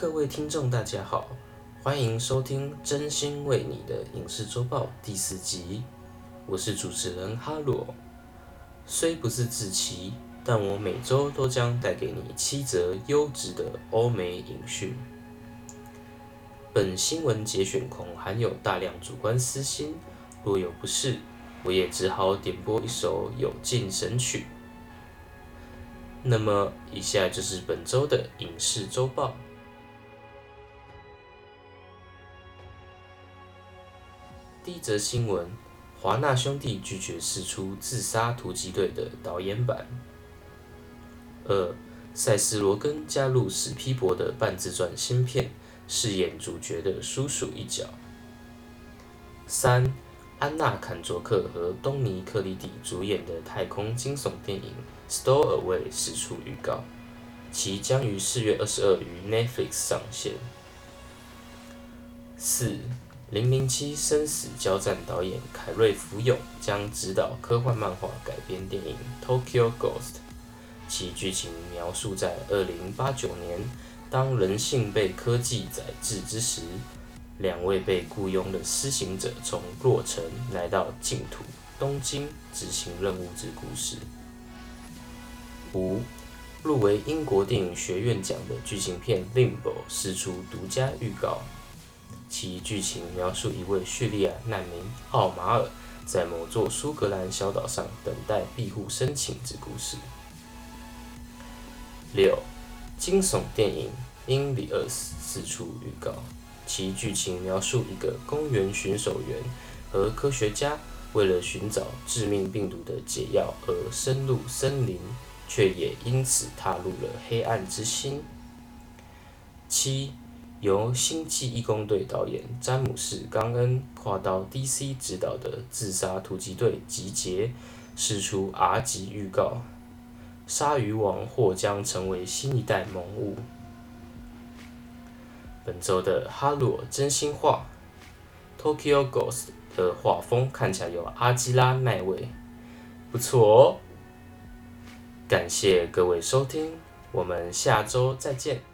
各位听众，大家好，欢迎收听《真心为你的影视周报》第四集，我是主持人哈罗。虽不是自期，但我每周都将带给你七则优质的欧美影讯。本新闻节选恐含有大量主观私心，若有不适，我也只好点播一首有劲神曲。那么，以下就是本周的影视周报。第一则新闻：华纳兄弟拒绝释出《自杀突击队》的导演版。二，塞斯·罗根加入史皮博的半自传新片，饰演主角的叔叔一角。三，安娜·坎卓克和东尼·克里迪主演的太空惊悚电影《Stowaway》释出预告，其将于四月二十二于 Netflix 上线。四。《零零七：生死交战》导演凯瑞·福永将执导科幻漫画改编电影《Tokyo Ghost》，其剧情描述在二零八九年，当人性被科技宰制之时，两位被雇佣的施行者从洛城来到净土东京执行任务之故事。五，入围英国电影学院奖的剧情片《Limbo》释出独家预告。其剧情描述一位叙利亚难民奥马尔在某座苏格兰小岛上等待庇护申请之故事。六，惊悚电影《In the Earth》四出预告，其剧情描述一个公园巡守员和科学家为了寻找致命病毒的解药而深入森林，却也因此踏入了黑暗之心。七。由星际义工队导演詹姆斯·冈恩跨到 DC 执导的《自杀突击队：集结》释出 R 级预告，鲨鱼王或将成为新一代萌物。本周的哈罗真心话，《Tokyo Ghost》的画风看起来有阿基拉奈味，不错哦。感谢各位收听，我们下周再见。